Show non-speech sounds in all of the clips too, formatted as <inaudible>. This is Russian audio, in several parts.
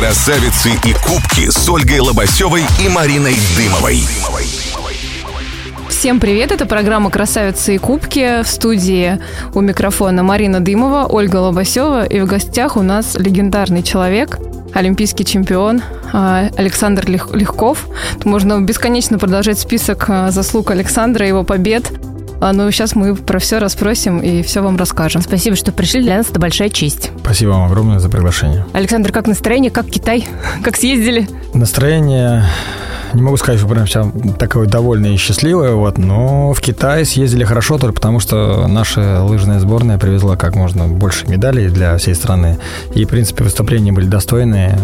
Красавицы и кубки с Ольгой Лобасевой и Мариной Дымовой. Всем привет, это программа «Красавицы и кубки» в студии у микрофона Марина Дымова, Ольга Лобасева и в гостях у нас легендарный человек, олимпийский чемпион а, Александр Легков. Можно бесконечно продолжать список а, заслуг Александра, его побед. А, ну, сейчас мы про все расспросим и все вам расскажем. Спасибо, что пришли. Для нас это большая честь. Спасибо вам огромное за приглашение. Александр, как настроение? Как Китай? <laughs> Как съездили? Настроение не могу сказать, что прям вся такое довольное и счастливое, вот, но в Китай съездили хорошо только потому, что наша лыжная сборная привезла как можно больше медалей для всей страны. И, в принципе, выступления были достойные.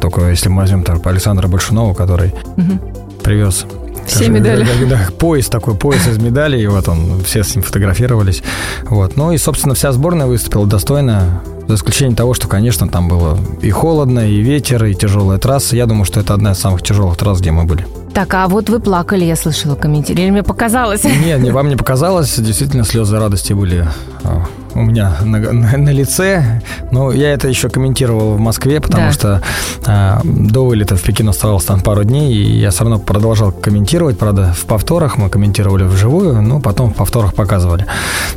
Только если мы возьмем там, Александра Большунова, который угу. привез все медали. Да, да, пояс такой, пояс из медалей, и вот он, все с ним фотографировались. Вот. Ну и, собственно, вся сборная выступила достойно, за исключением того, что, конечно, там было и холодно, и ветер, и тяжелая трасса. Я думаю, что это одна из самых тяжелых трасс, где мы были. Так, а вот вы плакали, я слышала комментарий. Или мне показалось? Нет, не, вам не показалось. Действительно, слезы радости были а, у меня на, на, на лице. Но я это еще комментировал в Москве, потому да. что э, до вылета в Пекин оставалось там пару дней, и я все равно продолжал комментировать. Правда, в повторах мы комментировали вживую, но потом в повторах показывали.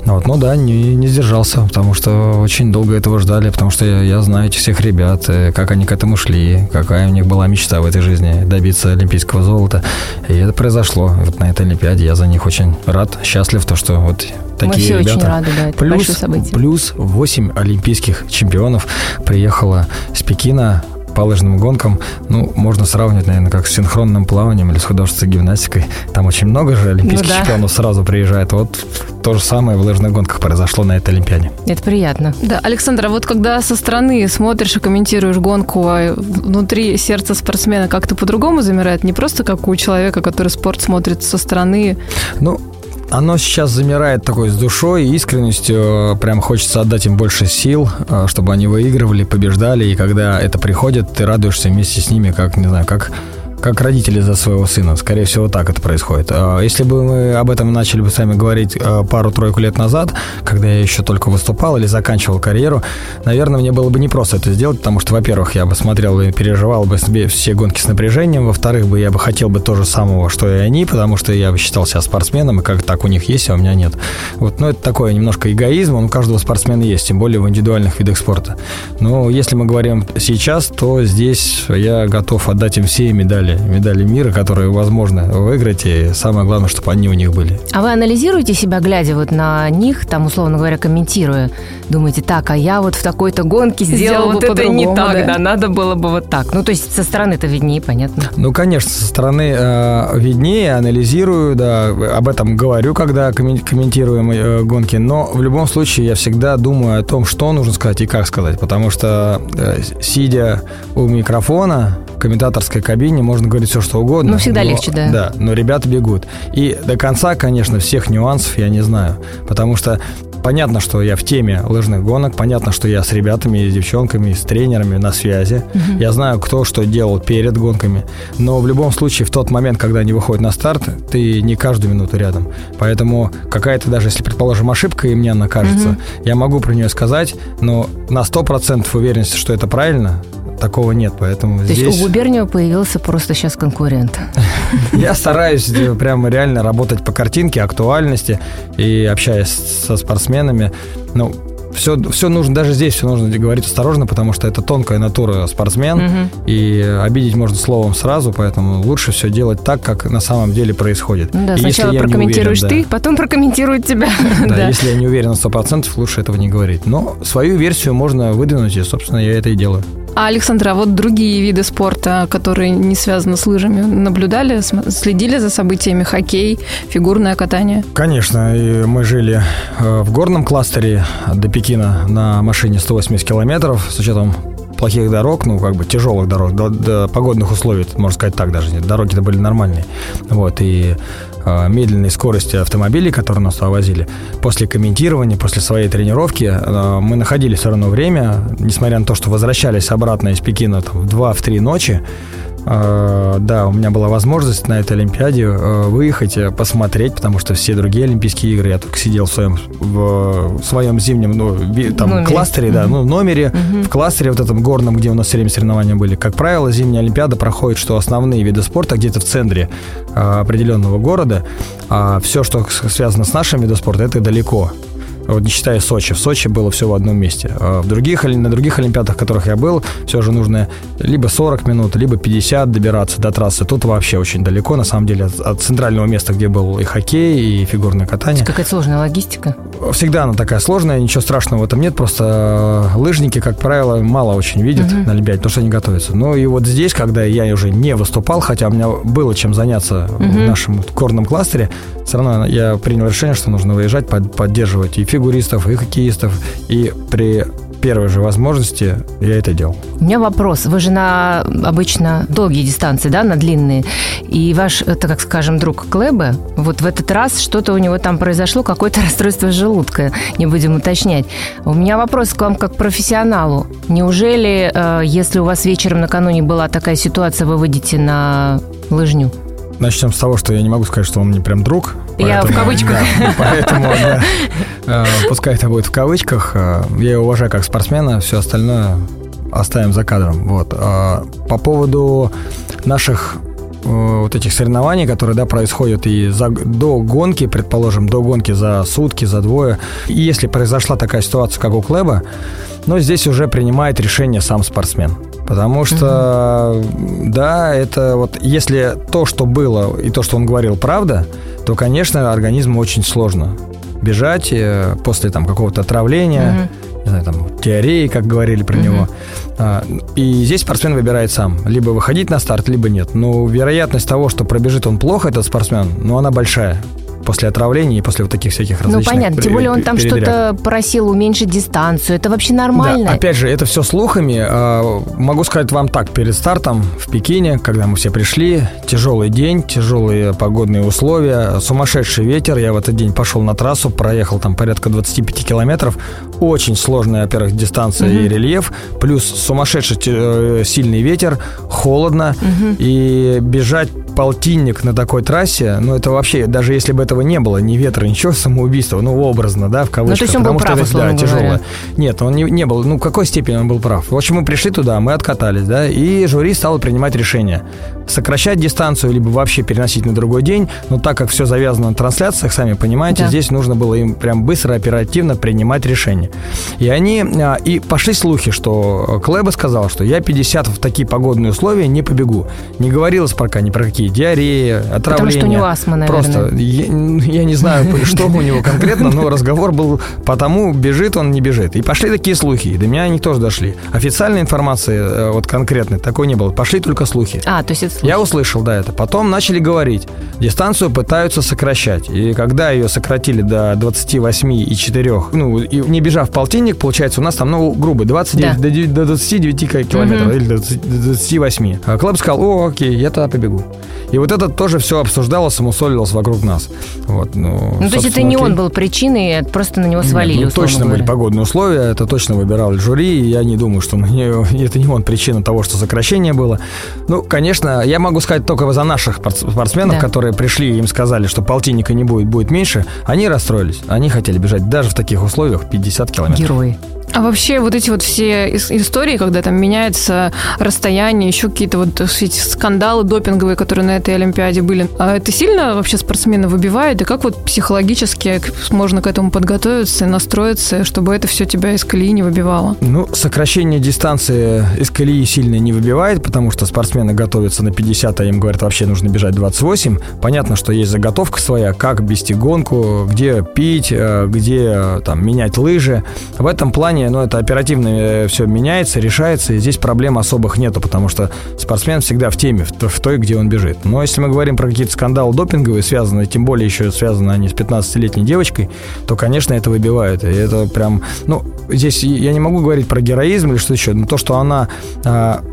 Вот, ну да, не, не сдержался, потому что очень долго этого ждали, потому что я, я знаю этих всех ребят, э, как они к этому шли, какая у них была мечта в этой жизни добиться олимпийского золота. И это произошло. Вот на этой Олимпиаде я за них очень рад, счастлив, то, что вот такие Мы все ребята. очень рады, да, плюс, событие. Плюс 8 олимпийских чемпионов приехало с Пекина по лыжным гонкам, ну, можно сравнивать, наверное, как с синхронным плаванием или с художественной гимнастикой. Там очень много же олимпийских ну, да. чемпионов сразу приезжает. Вот то же самое в лыжных гонках произошло на этой Олимпиаде. Это приятно. Да, Александра, вот когда со стороны смотришь и комментируешь гонку, а внутри сердца спортсмена как-то по-другому замирает, не просто как у человека, который спорт смотрит со стороны. Ну, оно сейчас замирает такой с душой, искренностью. Прям хочется отдать им больше сил, э, чтобы они выигрывали, побеждали. И когда это приходит, ты радуешься вместе с ними, как, не знаю, как как родители за своего сына. Скорее всего, так это происходит. А если бы мы об этом начали бы сами говорить э, пару-тройку лет назад, когда я еще только выступал или заканчивал карьеру, наверное, мне было бы непросто это сделать, потому что, во-первых, я бы смотрел и переживал бы себе все гонки с напряжением, во-вторых, бы я бы хотел бы то же самого, что и они, потому что я бы считал себя спортсменом, и как так у них есть, а у меня нет. Вот, ну, это такое немножко эгоизм, он у каждого спортсмена есть, тем более в индивидуальных видах спорта. Но если мы говорим сейчас, то здесь я готов отдать им все медали медали, мира, которые возможно выиграть, и самое главное, чтобы они у них были. А вы анализируете себя, глядя вот на них, там, условно говоря, комментируя, думаете, так, а я вот в такой-то гонке сделал, сделал вот это не так, да? да, надо было бы вот так. Ну, то есть со стороны это виднее, понятно? Ну, конечно, со стороны э, виднее, анализирую, да, об этом говорю, когда комментируем э, гонки, но в любом случае я всегда думаю о том, что нужно сказать и как сказать, потому что э, сидя у микрофона, в комментаторской кабине можно говорить все, что угодно. Ну, всегда но, легче, да. Да, но ребята бегут. И до конца, конечно, всех нюансов я не знаю. Потому что понятно, что я в теме лыжных гонок, понятно, что я с ребятами, с девчонками, с тренерами на связи. Угу. Я знаю, кто что делал перед гонками. Но в любом случае, в тот момент, когда они выходят на старт, ты не каждую минуту рядом. Поэтому какая-то, даже если, предположим, ошибка, и мне она кажется, угу. я могу про нее сказать, но на 100% уверенности, что это правильно, такого нет, поэтому То здесь... есть у Губерниева появился просто сейчас конкурент? <laughs> Я стараюсь прямо реально работать по картинке, актуальности и общаясь со спортсменами. Ну, все, все нужно, даже здесь все нужно говорить осторожно, потому что это тонкая натура спортсмен, угу. и обидеть можно словом сразу, поэтому лучше все делать так, как на самом деле происходит. Ну да, и сначала прокомментируешь уверен, ты, да, потом прокомментирует тебя. <laughs> Да, да, если я не уверен на 100%, лучше этого не говорить. Но свою версию можно выдвинуть, и, собственно, я это и делаю. А, Александра, а вот другие виды спорта, которые не связаны с лыжами, наблюдали, следили за событиями хоккей, фигурное катание? Конечно, и мы жили э, в горном кластере до Пекина на машине 180 километров с учетом плохих дорог, ну, как бы тяжелых дорог, до, до погодных условий, можно сказать так даже, дороги-то были нормальные. Вот, и э, медленной скорости автомобилей, которые нас возили, после комментирования, после своей тренировки, э, мы находили все равно время, несмотря на то, что возвращались обратно из Пекина там, в 2-3 ночи, да, у меня была возможность на этой Олимпиаде э, выехать, э, посмотреть, потому что все другие Олимпийские игры я только сидел в своем, в, своем зимнем ну, там, номере. кластере, да, ну, номере, в кластере вот этом горном, где у нас все время соревнования были. Как правило, зимняя Олимпиада проходит, что основные виды спорта где-то в центре определенного города, а все, что связано с нашим видом спорта, это далеко вот не считая Сочи. В Сочи было все в одном месте. А в других, на других Олимпиадах, в которых я был, все же нужно либо 40 минут, либо 50 добираться до трассы. Тут вообще очень далеко, на самом деле, от, центрального места, где был и хоккей, и фигурное катание. Какая сложная логистика? Всегда она такая сложная, ничего страшного в этом нет, просто э, лыжники, как правило, мало очень видят угу. на Олимпиаде, потому что они готовятся. Ну и вот здесь, когда я уже не выступал, хотя у меня было чем заняться угу. в нашем горном кластере, все равно я принял решение, что нужно выезжать, поддерживать и фигуристов, и хоккеистов, и при первой же возможности я это делал. У меня вопрос. Вы же на обычно долгие дистанции, да, на длинные. И ваш, это, как скажем, друг Клэбе, вот в этот раз что-то у него там произошло, какое-то <laughs> расстройство желудка, не будем уточнять. У меня вопрос к вам как к профессионалу. Неужели, э, если у вас вечером накануне была такая ситуация, вы выйдете на лыжню? Начнем с того, что я не могу сказать, что он мне прям друг. Я в кавычках. Да, поэтому, да, э, пускай это будет в кавычках. Э, я его уважаю как спортсмена, все остальное оставим за кадром. Вот. А по поводу наших э, вот этих соревнований, которые да, происходят и за, до гонки, предположим, до гонки за сутки, за двое. И если произошла такая ситуация, как у Клэба, но здесь уже принимает решение сам спортсмен. Потому что, угу. да, это вот если то, что было, и то, что он говорил, правда, то, конечно, организму очень сложно бежать э, после там какого-то отравления, угу. не знаю, там, диареи, как говорили про угу. него. А, и здесь спортсмен выбирает сам. Либо выходить на старт, либо нет. Но вероятность того, что пробежит он плохо, этот спортсмен, ну, она большая после отравления и после вот таких всяких ну, различных... Ну, понятно. Тем более он там что-то просил уменьшить дистанцию. Это вообще нормально? Да, опять же, это все слухами. А, могу сказать вам так, перед стартом в Пекине, когда мы все пришли, тяжелый день, тяжелые погодные условия, сумасшедший ветер. Я в этот день пошел на трассу, проехал там порядка 25 километров. Очень сложная, во-первых, дистанция угу. и рельеф, плюс сумасшедший э, сильный ветер, холодно, угу. и бежать полтинник на такой трассе, ну это вообще, даже если бы этого не было, ни ветра, ничего, самоубийство, ну образно, да, в кавычках. Ну, то есть он потому был прав, что это, да, тяжело. Нет, он не, не был, ну в какой степени он был прав. В общем, мы пришли туда, мы откатались, да, и жюри стало принимать решение. Сокращать дистанцию, либо вообще переносить на другой день, но так как все завязано на трансляциях, сами понимаете, да. здесь нужно было им прям быстро, оперативно принимать решение. И они, а, и пошли слухи, что Клэба сказал, что я 50 в такие погодные условия не побегу. Не говорилось пока ни про какие диареи, отравления. Потому что у него астма, наверное. Просто, я, я не знаю, <laughs> что у него конкретно, но разговор был потому, бежит он, не бежит. И пошли такие слухи, и до меня они тоже дошли. Официальной информации, э, вот конкретной, такой не было. Пошли только слухи. А, то есть это слухи. Я услышал, да, это. Потом начали говорить, дистанцию пытаются сокращать. И когда ее сократили до 28,4, ну, и не бежав полтинник, получается, у нас там, ну, грубо, 29, да. до, до 29 километров, угу. или до 28. А Клэбо сказал, о, окей, я тогда побегу. И вот это тоже все обсуждалось, мусолилось вокруг нас. Вот, ну, ну то есть это не окей. он был причиной, просто на него свалили, Нет, ну, точно говоря. были погодные условия, это точно выбирал жюри, и я не думаю, что <laughs> это не он причина того, что сокращение было. Ну, конечно, я могу сказать только за наших спортсменов, да. которые пришли и им сказали, что полтинника не будет, будет меньше, они расстроились. Они хотели бежать даже в таких условиях 50 километров. Герои. А вообще вот эти вот все истории, когда там меняется расстояние, еще какие-то вот эти скандалы допинговые, которые на этой Олимпиаде были, а это сильно вообще спортсмена выбивает? И как вот психологически можно к этому подготовиться и настроиться, чтобы это все тебя из колеи не выбивало? Ну, сокращение дистанции из колеи сильно не выбивает, потому что спортсмены готовятся на 50, а им говорят, вообще нужно бежать 28. Понятно, что есть заготовка своя, как вести гонку, где пить, э, где э, там менять лыжи. В этом плане но это оперативно э, все меняется, решается, и здесь проблем особых нету, потому что спортсмен всегда в теме, в той, где он бежит. Но если мы говорим про какие-то скандалы допинговые, связанные, тем более еще связаны они с 15-летней девочкой, то, конечно, это выбивает. И это прям, ну, здесь я не могу говорить про героизм или что еще, но то, что она а,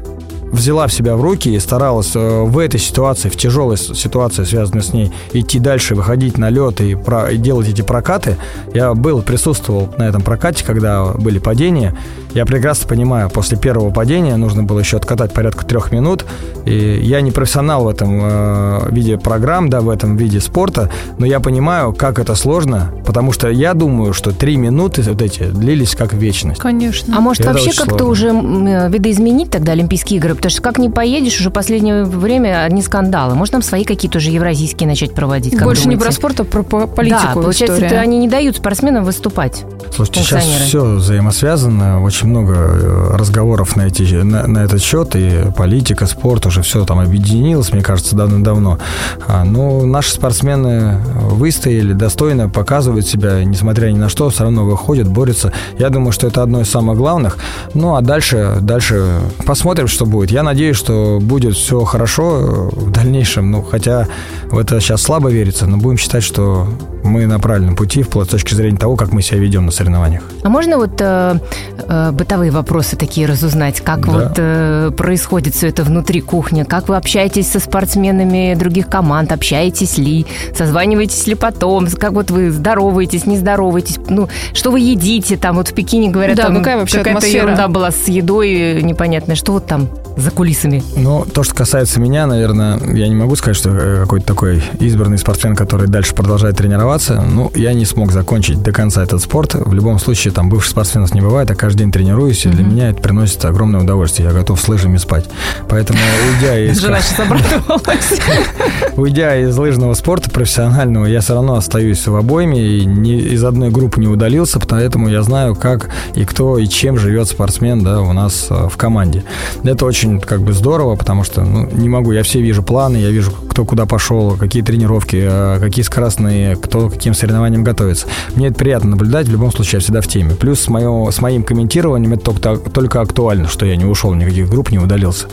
взяла в себя в руки и старалась э, в этой ситуации, в тяжелой ситуации, связанной с ней, идти дальше, выходить на лед и, про, и делать эти прокаты. Я был, присутствовал на этом прокате, когда были падения. Я прекрасно понимаю, после первого падения нужно было еще откатать порядка трех минут. И я не профессионал в этом э, виде программ, да, в этом виде спорта, но я понимаю, как это сложно, потому что я думаю, что три минуты вот эти длились как вечность. Конечно. А может Это вообще как-то уже э, видоизменить тогда Олимпийские игры? Потому что как не поедешь, уже последнее время одни скандалы. Может, нам свои какие-то уже евразийские начать проводить? как Больше не думаете? про спорт, а про по- политику Да, получается, история. это они не дают спортсменам выступать. Слушайте, сейчас все взаимосвязано, очень много э, разговоров на, эти, на, на этот счет, и политика, спорт, уже все там объединилось, мне кажется, давно-давно. А, ну, наши спортсмены выстояли, достойно показывают себя, несмотря ни на что, все равно выходят, борются. Я думаю, что это одно из самых главных. Ну, а дальше, дальше посмотрим, что будет. Я надеюсь, что будет все хорошо э, в дальнейшем, ну, хотя в это сейчас слабо верится, но будем считать, что мы на правильном пути, вплоть с точки зрения того, как мы себя ведем на соревнованиях. А можно вот э, э, бытовые вопросы такие разузнать? Как Да. вот э, происходит все это внутри кухни? Как вы общаетесь со спортсменами других команд? Общаетесь ли? Созваниваетесь ли потом? Как вот вы здороваетесь, не здороваетесь? Ну, что вы едите? Там вот в Пекине говорят, Да, там какая вообще какая-то атмосфера? ерунда была с едой э, непонятная. Что вот там за кулисами? Ну, то, что касается меня, наверное, я не могу сказать, что я какой-то такой избранный спортсмен, который дальше продолжает тренироваться. Ну, я не смог закончить до конца этот спорт. В любом случае, там бывших спортсменов не бывает, а каждый день тренируюсь, и для меня это приносит огромное удовольствие. Я готов с лыжами спать. Поэтому, уйдя <laughs> из, Жена сейчас обрадовалась. <laughs> уйдя из лыжного спорта профессионального, я все равно остаюсь в обойме и ни, из одной группы не удалился, поэтому я знаю, как и кто и чем живет спортсмен да, у нас э, в команде. Это очень как бы здорово, потому что ну, не могу, я все вижу планы, я вижу, кто куда пошел, какие тренировки, э, какие скоростные, кто к каким соревнованиям готовится. Мне это приятно наблюдать, в любом случае я всегда в теме. Плюс с, моё, с моим комментированием это только, только актуально, что я не ушел никаких групп, не удалился.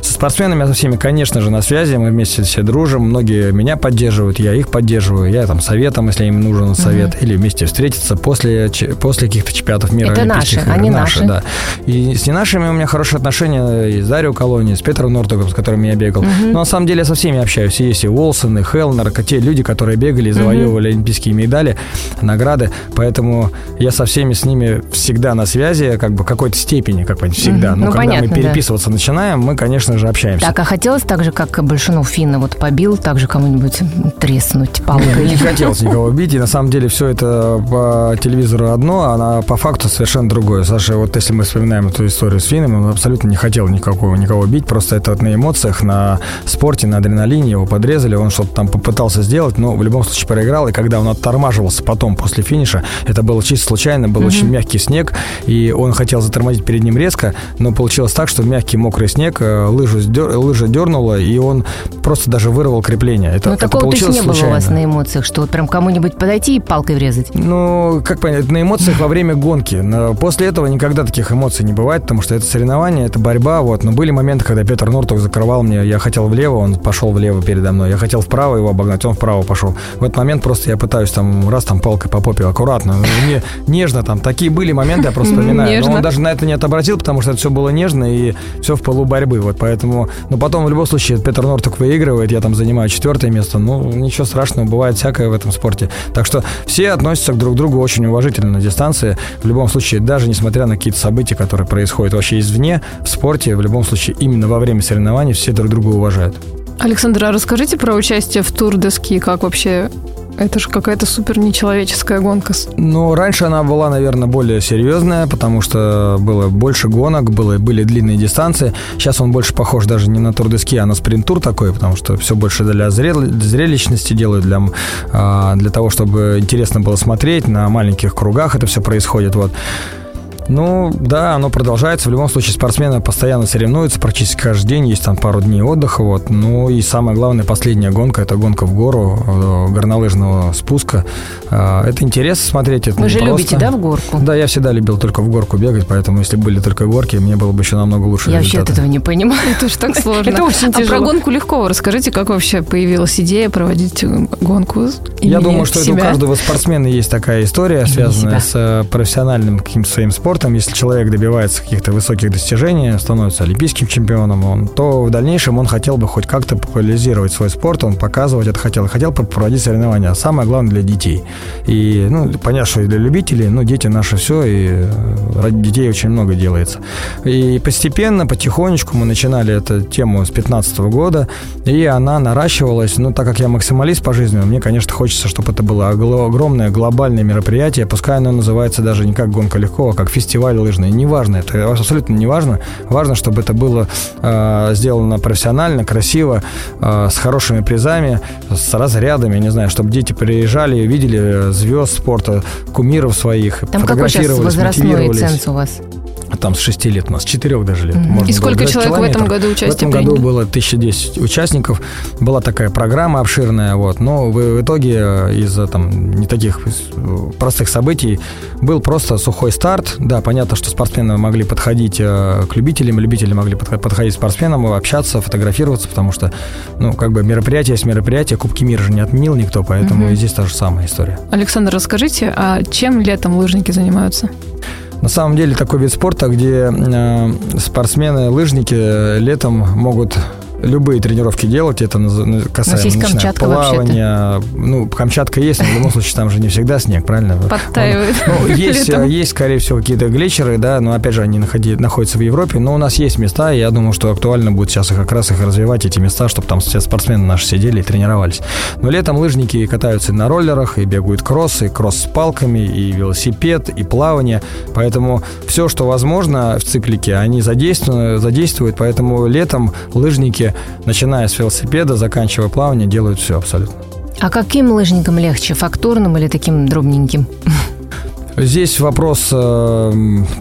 Со спортсменами со всеми, конечно же, на связи, мы вместе все дружим, многие меня поддерживают, я их поддерживаю, я там советом, если им нужен совет, или вместе встретиться после, после каких-то чемпионатов мира. Это наши, игр. они наши. да. И с не нашими у меня хорошие отношения и с Дарио Колони, с Петром Нортогом, с которым я бегал. Но на самом деле я со всеми общаюсь. Есть и Уолсон, и Хелнер, те люди, которые бегали и завоевывали олимпийские медали, награды. Поэтому я со всеми с ними всегда на связи, как бы в какой-то степени, как бы всегда. Мгм. Но Ну, когда понятно, мы да. переписываться начинаем, мы, конечно же, общаемся. Так, а хотелось так же, как Большунов Финна вот побил, так же кому-нибудь треснуть палкой? Не хотелось никого бить, и на самом деле все это по телевизору одно, а по факту совершенно другое. Саша, вот если мы вспоминаем эту историю с Финном, он абсолютно не хотел никакого, никого бить, просто это на эмоциях, на спорте, на адреналине его подрезали, он что-то там попытался сделать, но в любом случае проиграл, и когда он оттормаживался потом после финиша, это было чисто случайно, был очень мягкий снег, и он хотел затормозить перед ним резко, но получилось так, что мягкий мокрый снег, э, лыжу сдер- лыжа дернула, и он просто даже вырвал крепление. Это, Ну, это такого то есть получилось не было у случайно. вас на эмоциях, что вот прям кому-нибудь подойти и палкой врезать? Ну, как понять, на эмоциях во время гонки. Но После этого никогда таких эмоций не бывает, потому что это соревнование, это борьба, вот. Но были моменты, когда Петр Нортов закрывал мне, я хотел влево, он пошел влево передо мной, я хотел вправо его обогнать, он вправо пошел. В этот момент просто я пытаюсь там раз там палкой по попе, аккуратно, ну, не, нежно там. Такие были моменты, я просто вспоминаю. Но Нежно. он даже на это не отобразил, потому что это все было нежно и все в полу борьбы, вот. Поэтому, но потом в любом случае Петр Норток выигрывает, я там занимаю четвертое место. Ну, ничего страшного, бывает всякое в этом спорте. Так что все относятся к друг другу очень уважительно на дистанции. В любом случае, даже несмотря на какие-то события, которые происходят вообще извне, в спорте, в любом случае, именно во время соревнований все друг друга уважают. Александра, а расскажите про участие в Тур де Ски, как вообще... Это же какая-то супер нечеловеческая гонка. Ну, раньше она была, наверное, более серьезная, потому что было больше гонок, было, были длинные дистанции. Сейчас он больше похож даже не на тур де ски, а на спринт-тур такой, потому что все больше для зрел- зрелищности делают, для, а, для того, чтобы интересно было смотреть. На маленьких кругах это все происходит. Вот. Ну, да, оно продолжается. В любом случае, спортсмены постоянно соревнуются, практически каждый день. Есть там пару дней отдыха. Вот. Ну и самое главное, последняя гонка – это гонка в гору э, горнолыжного спуска. А, Это интересно смотреть. Это Вы же непросто. любите, да, в горку? Да, я всегда любил только в горку бегать, поэтому если были только горки, мне было бы еще намного лучше Я вообще от этого не понимаю. Это же так <laughs> сложно. Это очень А про тяжело. гонку легко. Расскажите, как вообще появилась идея проводить э, гонку Я думаю, что это у каждого спортсмена есть такая история, связанная с э, профессиональным каким-то своим спортом. Спортом, если человек добивается каких-то высоких достижений, становится олимпийским чемпионом, он, то в дальнейшем он хотел бы хоть как-то популяризировать свой спорт, он показывать это хотел, хотел проводить соревнования. А самое главное для детей. И, ну, понятно, что и для любителей, ну, дети наши все, и э, ради детей очень много делается. И постепенно, потихонечку мы начинали эту тему с 2015 года, и она наращивалась. Ну, так как я максималист по жизни, мне, конечно, хочется, чтобы это было огромное глобальное мероприятие, пускай оно называется даже не как гонка легко, а как фестиваль лыжный. Неважно, это абсолютно не важно. Важно, чтобы это было э, сделано профессионально, красиво, э, с хорошими призами, с разрядами, не знаю, чтобы дети приезжали, видели звезд спорта, кумиров своих, Там какой сейчас возрастной ценз у вас? Там с 6 лет у нас, с 4 даже лет. Можно И сколько человек в этом году участие В этом году было 1010 участников. Была такая программа обширная, вот. Но в, в итоге э, из-за там не таких э, простых событий был просто сухой старт. Да, понятно, что спортсмены могли подходить э, к любителям, любители могли подходить к спортсменам, общаться, фотографироваться, потому что, ну, как бы мероприятие есть мероприятие, Кубки мира же не отменил никто, поэтому и здесь та же самая история. Александр, расскажите, а чем летом лыжники занимаются? На самом деле такой вид спорта, где э, спортсмены, лыжники летом могут любые тренировки делать, это касается есть Камчатка плавания. Ну, Камчатка есть, но в любом случае там же не всегда снег, правильно? Подтаивает. Ну, <laughs> есть, есть, скорее всего, какие-то глечеры, да, но опять же они находи, находятся в Европе, но у нас есть места, и я думаю, что актуально будет сейчас как раз их развивать, эти места, чтобы там все спортсмены наши сидели и тренировались. Но летом лыжники катаются на роллерах, и бегают кроссы, кросс с палками, и велосипед, и плавание, поэтому все, что возможно в циклике, они задействуют, задействуют поэтому летом лыжники начиная с велосипеда, заканчивая плавание, делают все абсолютно. А каким лыжникам легче, фактурным или таким дробненьким? Здесь вопрос э,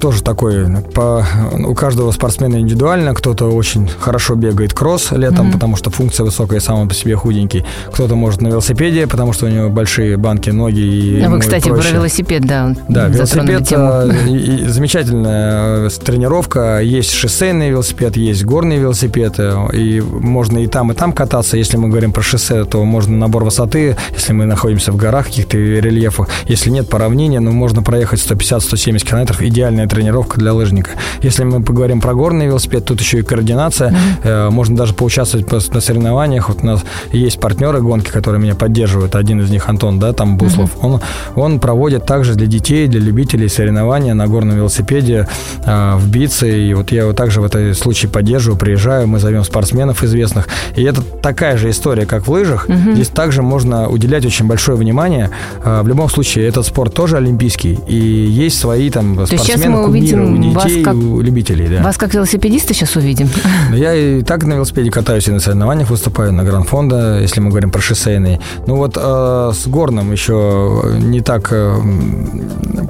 тоже такой. По, у каждого спортсмена индивидуально. Кто-то очень хорошо бегает кросс летом, mm-hmm. потому что функция высокая, сам по себе худенький. Кто-то может на велосипеде, потому что у него большие банки, ноги. И а вы, кстати, проще. про велосипед, да. Да, велосипед э, <laughs> и, и замечательная э, тренировка. Есть шоссейный велосипед, есть горный велосипед. Э, и можно и там, и там кататься. Если мы говорим про шоссе, то можно набор высоты. Если мы находимся в горах, каких-то рельефах. Если нет по равнине, ну, можно проехать 150-170 километров. Идеальная тренировка для лыжника. Если мы поговорим про горный велосипед, тут еще и координация. Mm-hmm. Можно даже поучаствовать на соревнованиях. Вот у нас есть партнеры гонки, которые меня поддерживают. Один из них Антон, да, там Буслов. Mm-hmm. Он, он проводит также для детей, для любителей соревнования на горном велосипеде э, в Бице. И вот я его также в этом случае поддерживаю, приезжаю, мы зовем спортсменов известных. И это такая же история, как в лыжах. Mm-hmm. Здесь также можно уделять очень большое внимание. Э, в любом случае, этот спорт тоже олимпийский и есть свои там То спортсмены, мы увидим у детей, как, у любителей. Да. Вас как велосипедиста сейчас увидим? Ну, я и так на велосипеде катаюсь, и на соревнованиях выступаю, на Гранд-фонда, если мы говорим про шоссейный. Ну вот э, с горным еще не так э,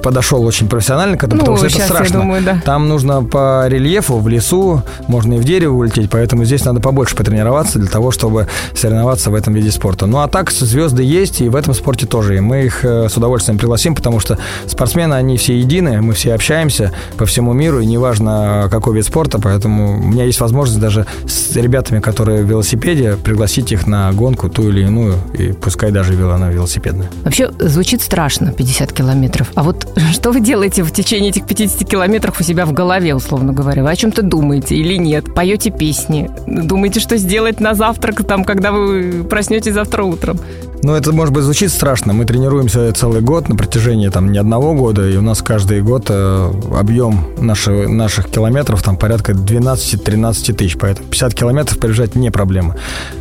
подошел очень профессионально к этому, ну, потому что это страшно. Думаю, да. Там нужно по рельефу, в лесу, можно и в дерево улететь, поэтому здесь надо побольше потренироваться для того, чтобы соревноваться в этом виде спорта. Ну а так звезды есть, и в этом спорте тоже. И мы их э, с удовольствием пригласим, потому что спортсмены, они все едины, мы все общаемся по всему миру, и неважно, какой вид спорта, поэтому у меня есть возможность даже с ребятами, которые в велосипеде, пригласить их на гонку ту или иную, и пускай даже она велосипедная. Вообще звучит страшно, 50 километров. А вот <laughs> что вы делаете в течение этих 50 километров у себя в голове, условно говоря? Вы о чем-то думаете или нет? Поете песни? Думаете, что сделать на завтрак, там, когда вы проснетесь завтра утром? Ну, это, может быть, звучит страшно. Мы тренируемся целый год на протяжении там не одного года, и у нас каждый год э, объем наши, наших километров там порядка 12-13 тысяч. Поэтому 50 километров пробежать не проблема.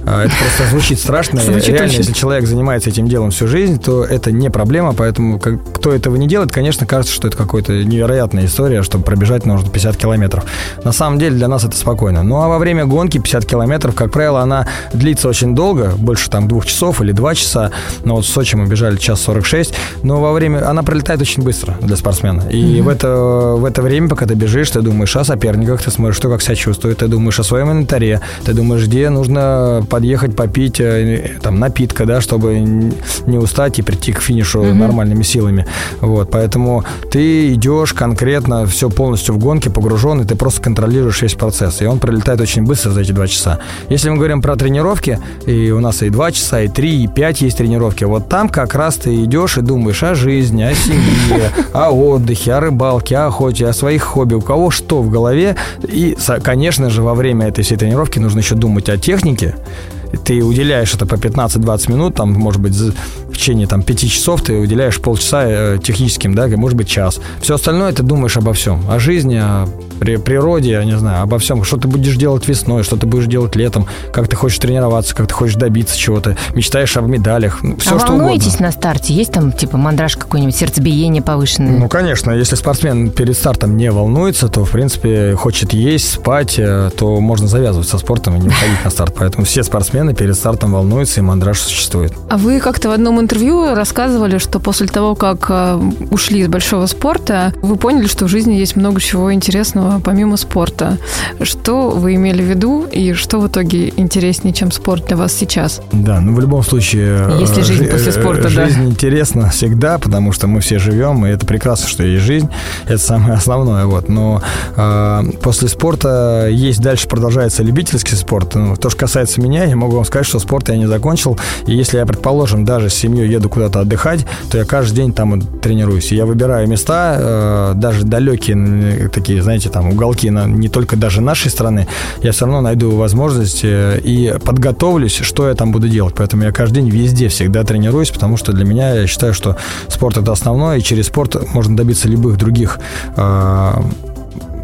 Э, это просто звучит страшно. <laughs> Звучит Реально, очень... если человек занимается этим делом всю жизнь, то это не проблема. Поэтому как, кто этого не делает, конечно, кажется, что это какая-то невероятная история, чтобы пробежать нужно 50 километров. На самом деле для нас это спокойно. Ну, а во время гонки 50 километров, как правило, она длится очень долго, больше там двух часов или два часа часа. Но вот в Сочи мы бежали час 46. Но во время... Она пролетает очень быстро для спортсмена. И mm-hmm. в, это, в это время, пока ты бежишь, ты думаешь о соперниках, ты смотришь, что как себя чувствует, ты думаешь о своем инвентаре, ты думаешь, где нужно подъехать, попить э, там напитка, да, чтобы не устать и прийти к финишу mm-hmm. нормальными силами. Вот, поэтому ты идешь конкретно все полностью в гонке, погружен, и ты просто контролируешь весь процесс. И он пролетает очень быстро за эти два часа. Если мы говорим про тренировки, и у нас и два часа, и три, и пять есть тренировки. Вот там как раз ты идешь и думаешь о жизни, о семье, <laughs> о отдыхе, о рыбалке, о охоте, о своих хобби. У кого что в голове. И, конечно же, во время этой всей тренировки нужно еще думать о технике, ты уделяешь это по 15-20 минут, там, может быть, в течение там, 5 часов ты уделяешь полчаса э, техническим, да, может быть, час. Все остальное ты думаешь обо всем. О жизни, о природе, я не знаю, обо всем. Что ты будешь делать весной, что ты будешь делать летом, как ты хочешь тренироваться, как ты хочешь добиться чего-то, мечтаешь об медалях, ну, все а что волнуетесь угодно. на старте? Есть там, типа, мандраж какой-нибудь, сердцебиение повышенное? Ну, конечно, если спортсмен перед стартом не волнуется, то, в принципе, хочет есть, спать, э, то можно завязывать со спортом и не выходить на старт. Поэтому все спортсмены перед стартом волнуются, и мандраж существует. А вы как-то в одном интервью рассказывали, что после того, как э, ушли из большого спорта, вы поняли, что в жизни есть много чего интересного помимо спорта. Что вы имели в виду и что в итоге интереснее, чем спорт для вас сейчас? Да, ну в любом случае... Если э, жизнь после спорта, жизнь да. Жизнь интересна всегда, потому что мы все живем, и это прекрасно, что есть жизнь. Это самое <laughs> основное. Вот. Но э, после спорта есть дальше продолжается любительский спорт. Ну, то, что касается меня, я могу вам сказать, что спорт я не закончил. И если я, предположим, даже с семьей еду куда-то отдыхать, то я каждый день там тренируюсь. И я выбираю места, э, даже далекие такие, знаете, там уголки на, не только даже нашей страны, я все равно найду возможность э, и подготовлюсь, что я там буду делать. Поэтому я каждый день везде всегда тренируюсь, потому что для меня я считаю, что спорт это основное, и через спорт можно добиться любых других э,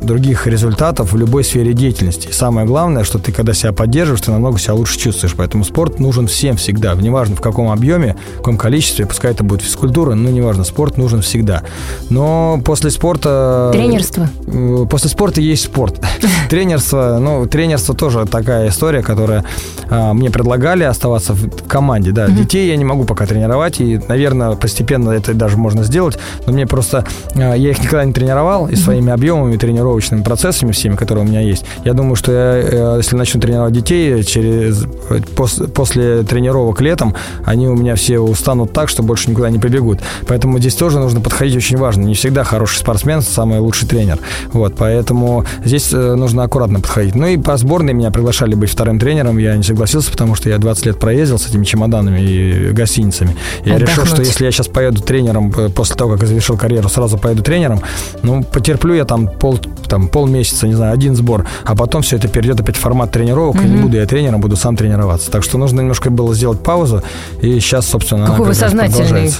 других результатов в любой сфере деятельности. И самое главное, что ты, когда себя поддерживаешь, ты намного себя лучше чувствуешь. Поэтому спорт нужен всем всегда. Неважно, в каком объеме, в каком количестве, пускай это будет физкультура, но неважно, спорт нужен всегда. Но после спорта... Тренерство? Э, после спорта есть спорт. <laughs> Тренерство, ну, тренерство тоже такая история, которая а, мне предлагали оставаться в команде, да. Детей я не могу пока тренировать, и, наверное, постепенно это даже можно сделать, но мне просто... А, я их никогда не тренировал, и своими объемами тренировок тренировочными процессами всеми, которые у меня есть. Я думаю, что я, э, если начну тренировать детей, через, пос, после тренировок летом, они у меня все устанут так, что больше никуда не побегут. Поэтому здесь тоже нужно подходить очень важно. Не всегда хороший спортсмен самый лучший тренер. Вот, поэтому здесь э, нужно аккуратно подходить. Ну и по сборной меня приглашали быть вторым тренером. Я не согласился, потому что я 20 лет проездил с этими чемоданами и гостиницами. Я Отдохнуть. решил, что если я сейчас поеду тренером, э, после того, как я завершил карьеру, сразу поеду тренером, ну, потерплю я там пол, там полмесяца, не знаю, один сбор, а потом все это перейдет опять в формат тренировок, mm-hmm. и не буду я тренером, буду сам тренироваться. Так что нужно немножко было сделать паузу, и сейчас, собственно, Какой она вы сознательный.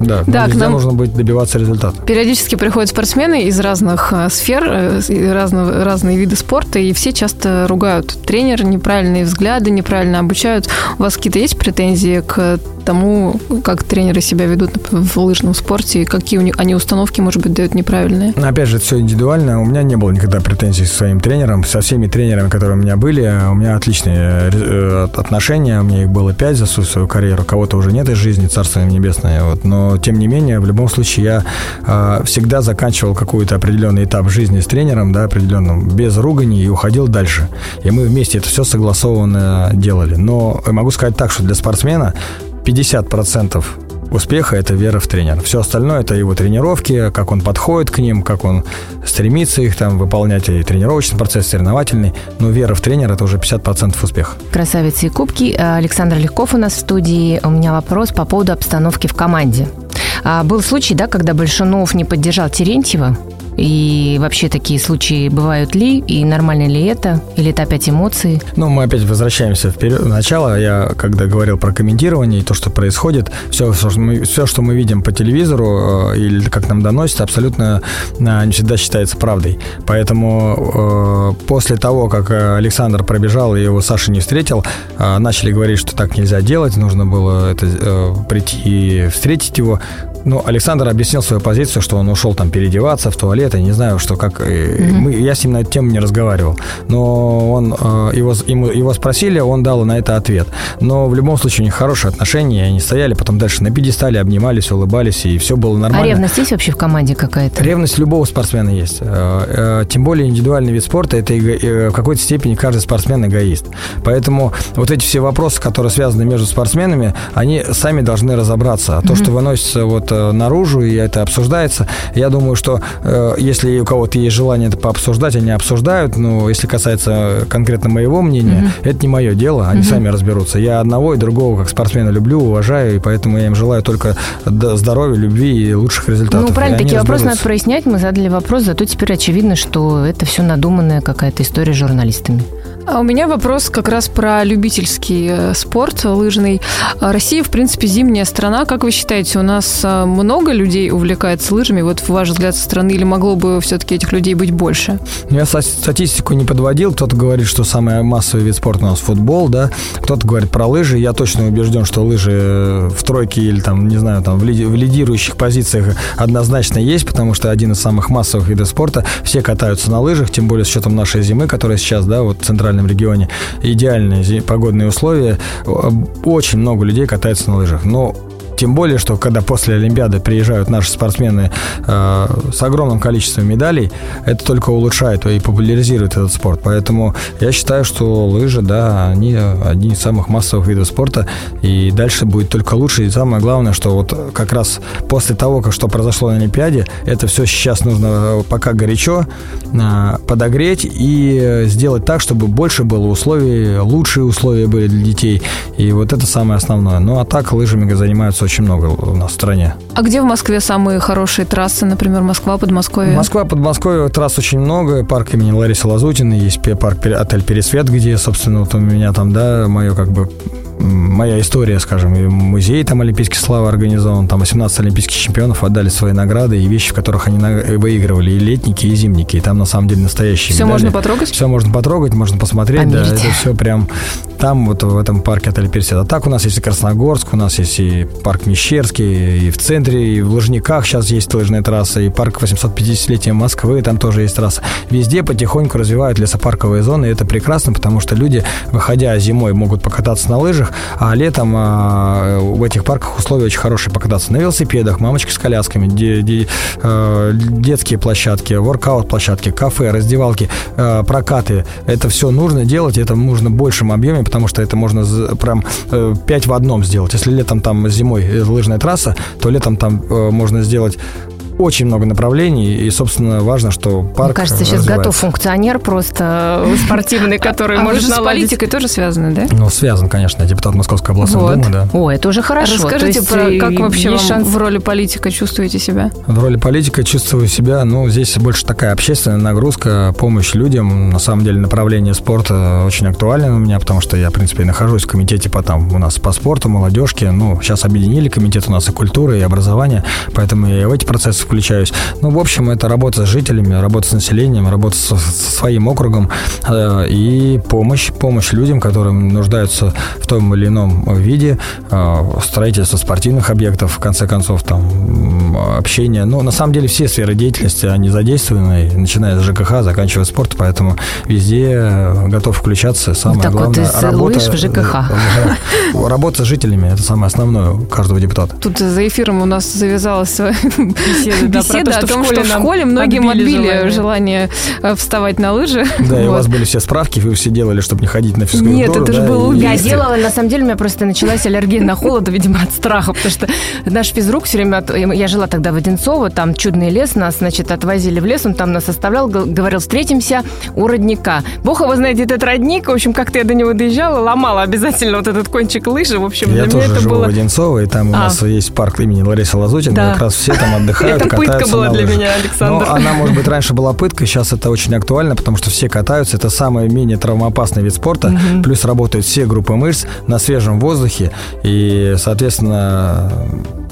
Да, Да, да к нам- нужно быть добиваться результата. Периодически приходят спортсмены из разных э, сфер, э, разного, разные виды спорта, и все часто ругают тренера, неправильные взгляды, неправильно обучают. У вас какие-то есть претензии к тому, как тренеры себя ведут в лыжном спорте, какие у них, они установки, может быть, дают неправильные? Опять же, это все индивидуально. У меня не было никогда претензий со своим тренером. Со всеми тренерами, которые у меня были, у меня отличные э, отношения. У меня их было пять за всю свою карьеру. Кого-то уже нет из жизни, царство небесное. Вот. Но, тем не менее, в любом случае, я э, всегда заканчивал какой-то определенный этап жизни с тренером, да, определенным, без ругани и уходил дальше. И мы вместе это все согласованно делали. Но могу сказать так, что для спортсмена 50% успеха – это вера в тренера. Все остальное – это его тренировки, как он подходит к ним, как он стремится их там выполнять, и тренировочный процесс, соревновательный. Но вера в тренера – это уже 50% успеха. Красавицы и кубки. А, Александр Легков у нас в студии. У меня вопрос по поводу обстановки в команде. А, Был случай, да, когда Большунов не поддержал Терентьева. И вообще такие случаи бывают ли? И нормально ли это? Или это опять эмоции? Ну, мы опять возвращаемся вперед. Начало я, когда говорил про комментирование и то, что происходит, все, что мы, все, что мы видим по телевизору э, или как нам доносят, абсолютно э, не всегда считается правдой. Поэтому э, после того, как э, Александр пробежал и его Саша не встретил, э, начали говорить, что так нельзя делать, нужно было это, э, прийти и встретить его. Ну, Александр объяснил свою позицию, что он ушел там переодеваться в туалет, я не знаю, что как... э, Мы, я с ним на эту тему не разговаривал. Но он, э, его, ему, его спросили, он дал на это ответ. Но в любом случае у них хорошие отношения, они стояли потом дальше на пьедестале, обнимались, улыбались, и все было А нормально. ревность есть вообще в команде какая-то? Ревность любого спортсмена есть. Э, э, Тем более индивидуальный вид спорта, это в какой-то степени каждый спортсмен эгоист. Поэтому вот эти все вопросы, которые связаны между спортсменами, они сами должны разобраться. А то, что выносится вот наружу, и это обсуждается. Я думаю, что э, если у кого-то есть желание это пообсуждать, они обсуждают, но если касается конкретно моего мнения, mm-hmm. это не мое дело, они mm-hmm. сами разберутся. Я одного и другого как спортсмена люблю, уважаю, и поэтому я им желаю только здоровья, любви и лучших результатов. Ну, правильно, такие вопросы надо прояснять. Мы задали вопрос, зато теперь очевидно, что это все надуманная какая-то история журналистами. А у меня вопрос как раз про любительский э, спорт лыжный. А Россия, в принципе, зимняя страна. Как вы считаете, у нас э, много людей увлекается лыжами, вот в ваш взгляд со стороны, или могло бы все-таки этих людей быть больше? Я статистику не подводил. Кто-то говорит, что самый массовый вид спорта у нас футбол, да. Кто-то говорит про лыжи. Я точно убежден, что лыжи э, в тройке или там, не знаю, там в лидирующих позициях однозначно есть, потому что один из самых массовых видов спорта. Все катаются на лыжах, тем более с учетом нашей зимы, которая сейчас, да, вот центральная центральном регионе идеальные погодные условия. Очень много людей катаются на лыжах. Но тем более, что когда после Олимпиады приезжают наши спортсмены э, с огромным количеством медалей, это только улучшает и популяризирует этот спорт. Поэтому я считаю, что лыжи, да, они одни из самых массовых видов спорта, и дальше будет только лучше. И самое главное, что вот как раз после того, что произошло на Олимпиаде, это все сейчас нужно э, пока горячо э, подогреть и сделать так, чтобы больше было условий, лучшие условия были для детей. И вот это самое основное. Ну а так лыжами занимаются очень очень много у нас в стране. А где в Москве самые хорошие трассы, например, Москва, Подмосковье? Москва, Подмосковье, трасс очень много. Парк имени Ларисы Лазутиной, есть парк отель Пересвет, где, собственно, вот у меня там, да, мое как бы моя история, скажем, и музей там Олимпийской славы организован, там 18 олимпийских чемпионов отдали свои награды и вещи, в которых они выигрывали, и летники, и зимники, и там на самом деле настоящие Все медали. можно потрогать? Все можно потрогать, можно посмотреть, Померить. да, это все прям там, вот в этом парке отель Персид. А так у нас есть и Красногорск, у нас есть и парк Мещерский, и в центре, и в Лужниках сейчас есть лыжная трасса, и парк 850-летия Москвы, там тоже есть трасса. Везде потихоньку развивают лесопарковые зоны, и это прекрасно, потому что люди, выходя зимой, могут покататься на лыжах, а летом а, в этих парках условия очень хорошие покататься на велосипедах, мамочки с колясками, де, де, э, детские площадки, воркаут-площадки, кафе, раздевалки, э, прокаты. Это все нужно делать, это нужно в большем объеме, потому что это можно прям э, 5 в одном сделать. Если летом там зимой лыжная трасса, то летом там э, можно сделать очень много направлений, и, собственно, важно, что парк Мне кажется, сейчас готов функционер просто спортивный, <laughs> который а может с политикой тоже связаны, да? Ну, связан, конечно, депутат Московской областной вот. думы, да. О, это уже хорошо. Расскажите, про, как вообще шанс... в роли политика чувствуете себя? В роли политика чувствую себя, ну, здесь больше такая общественная нагрузка, помощь людям. На самом деле направление спорта очень актуально у меня, потому что я, в принципе, нахожусь в комитете по там у нас по спорту, молодежке. Ну, сейчас объединили комитет у нас и культуры, и образования, поэтому я в эти процессы включаюсь. Ну, в общем, это работа с жителями, работа с населением, работа со, со своим округом э, и помощь, помощь людям, которым нуждаются в том или ином виде, э, строительство спортивных объектов, в конце концов, там, общение. Ну, на самом деле, все сферы деятельности, они задействованы, начиная с ЖКХ, заканчивая спортом, поэтому везде готов включаться. Самое так главное, вот, работа, в ЖКХ. Да, работа с жителями, это самое основное у каждого депутата. Тут за эфиром у нас завязалась <laughs> беседа, да, беседа про то, о том, что в школе многим отбили желание, желание э, вставать на лыжи. Да, вот. и у вас были все справки, вы все делали, чтобы не ходить на физкультуру. Нет, это да, же было Я делала, на самом деле, у меня просто началась аллергия на холод, видимо, от страха, потому что наш физрук все время, я жила тогда в Одинцово, там чудный лес, нас, значит, отвозили в лес, он там нас оставлял, говорил, встретимся у родника. Бог его знает, этот родник, в общем, как-то я до него доезжала, ломала обязательно вот этот кончик лыжи, в общем, я для тоже меня это живу было... в Одинцово, и там у а. нас есть парк имени Ларисы Лазутин, да. как раз все там отдыхают, Это пытка была для меня, Александр. Но она, может быть, раньше была пыткой, сейчас это очень актуально, потому что все катаются, это самый менее травмоопасный вид спорта, плюс работают все группы мышц на свежем воздухе, и, соответственно,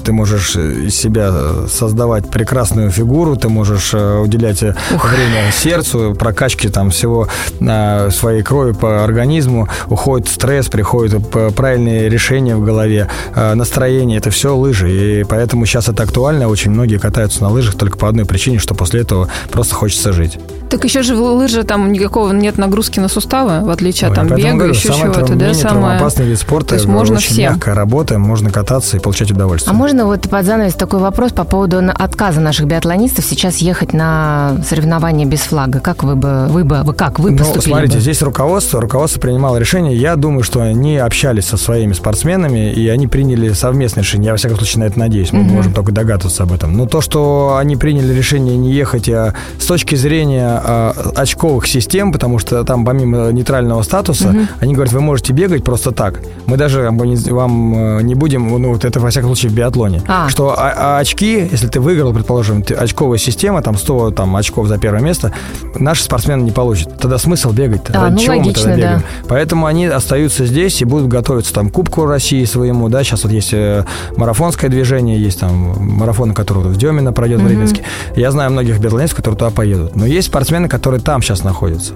ты можешь себя создавать прекрасную фигуру, ты можешь э, уделять Ух. время сердцу, прокачке там всего э, своей крови по организму, уходит стресс, приходит правильные решения в голове, э, настроение, это все лыжи, и поэтому сейчас это актуально, очень многие катаются на лыжах только по одной причине, что после этого просто хочется жить. Так еще же в лыжи там никакого нет нагрузки на суставы, в отличие от там бега, говорю, еще самое чего-то, да, самое... опасный вид спорта. То есть можно очень всем. мягкая работа, можно кататься и получать удовольствие. А можно вот под занавес такой вопрос по поводу отказа наших биатлонистов сейчас ехать на соревнования без флага? Как вы бы, вы бы, вы как, вы Ну, поступили смотрите, бы? здесь руководство, руководство принимало решение. Я думаю, что они общались со своими спортсменами, и они приняли совместное решение. Я, во всяком случае, на это надеюсь. Мы можем только догадываться об этом. Но то, что они приняли решение не ехать а, с точки зрения а, очковых систем, потому что там помимо нейтрального статуса, они говорят, вы можете бегать просто так. Мы даже вам не- э, не будем, ну, вот это, во всяком случае, в биатлоне. А. Что а- а очки, если ты выиграл, предположим, ты- очковая система, там 100 там, очков за первое место, наши спортсмены не получат. Тогда смысл бегать? А, ну, чего мы логично, тогда да. бегаем? Поэтому они остаются здесь и будут готовиться там к Кубку России своему, да, сейчас вот есть э, марафонское движение, есть там марафон, который вот в Демино пройдет в Рыбинске. Я знаю многих биатлонистов, которые туда поедут. Но есть спортсмены, которые там сейчас находятся.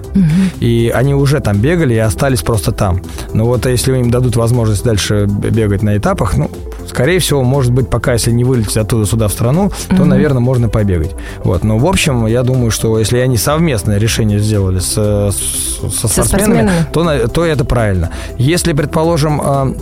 И они уже там бегали и остались просто там. Но вот если им дадут возможность дальше бегать на этапах, ну, скорее всего, может быть, пока если не вылететь оттуда сюда в страну, то, наверное, можно побегать. Вот. Но, в общем, я думаю, что если они совместное решение сделали с, с- со, спортсменами, спортсменами. то, то это правильно. Если, предположим, а,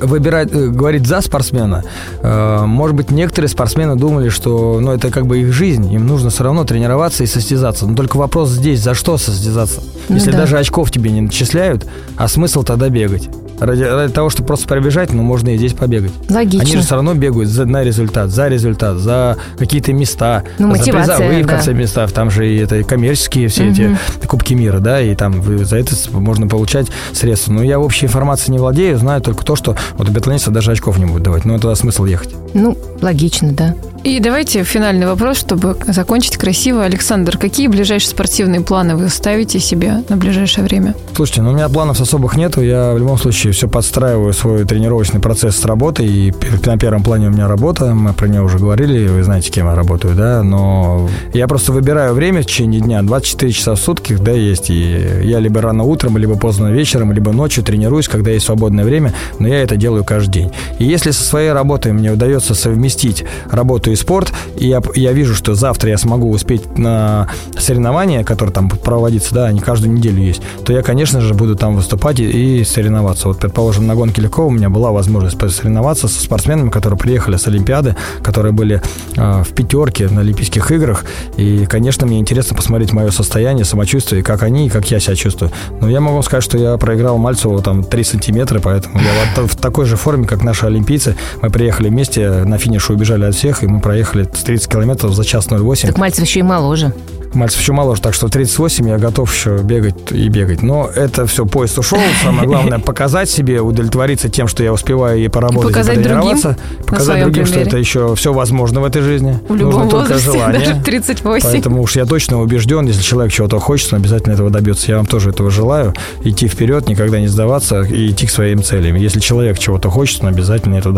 выбирать, э, говорить за спортсмена, э, может быть, некоторые спортсмены думали, что ну, это как бы их жизнь, им нужно все равно тренироваться и состязаться. Но только вопрос здесь, за что состязаться? Ну Если да. даже очков тебе не начисляют, а смысл тогда бегать? Ради, ради того, чтобы просто пробежать, ну, можно и здесь побегать. Логично. Они же все равно бегают за, на результат, за результат, за какие-то места, Ну, за призовые, в да. конце местах. Там же и это коммерческие все эти Кубки мира, да, и там вы- за это можно получать средства. Но я общей информацией не владею, знаю только то, что вот у биатлонистов даже очков не будут давать. Ну, тогда смысл ехать. Ну, логично, да. И давайте финальный вопрос, чтобы закончить красиво. Александр, какие ближайшие спортивные планы вы ставите себе на ближайшее время? Слушайте, ну у меня планов особых нету. Я в любом случае все подстраиваю свой тренировочный процесс с работой. И на первом плане у меня работа. Мы про нее уже говорили. Вы знаете, кем я работаю, да? Но я просто выбираю время в течение дня. 24 часа в сутки, да, есть. И я либо рано утром, либо поздно вечером, либо ночью тренируюсь, когда есть свободное время. Но я это делаю каждый день. И если со своей работой мне удается совместить работу и спорт, и я, я вижу, что завтра я смогу успеть на соревнования, которые там будут проводиться, да, они каждую неделю есть, то я, конечно же, буду там выступать и, и соревноваться. Вот, предположим, на гонке легко у меня была возможность посоревноваться со спортсменами, которые приехали с Олимпиады, которые были э, в пятерке на Олимпийских играх. И, конечно, мне интересно посмотреть мое состояние, самочувствие, как они, и как я себя чувствую. Но я могу сказать, что я проиграл Мальцеву там 3 сантиметра, поэтому я в такой же форме, как наши олимпийцы. Мы приехали вместе, на финише убежали от всех, и мы проехали 30 километров за час 08. Так Мальцев еще и моложе. Мальцев еще моложе, так что в 38 я готов еще бегать и бегать. Но это все, поезд ушел. Самое главное <laughs> показать себе, удовлетвориться тем, что я успеваю и поработать, и, показать другим потренироваться. Показать другим, что примере. это еще все возможно в этой жизни. В любом Нужно только возрасте, желание. даже в 38. Поэтому уж я точно убежден, если человек чего-то хочет, он обязательно этого добьется. Я вам тоже этого желаю. Идти вперед, никогда не сдаваться и идти к своим целям. Если человек чего-то хочет, он обязательно этого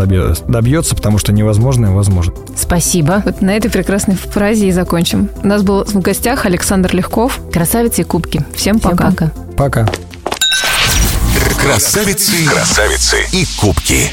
добьется, потому что невозможное возможно. Спасибо. Вот на этой прекрасной фразе и закончим. У нас был в гостях Александр Легков. Красавицы и кубки. Всем Всем пока. пока. Пока. Красавицы, красавицы и кубки.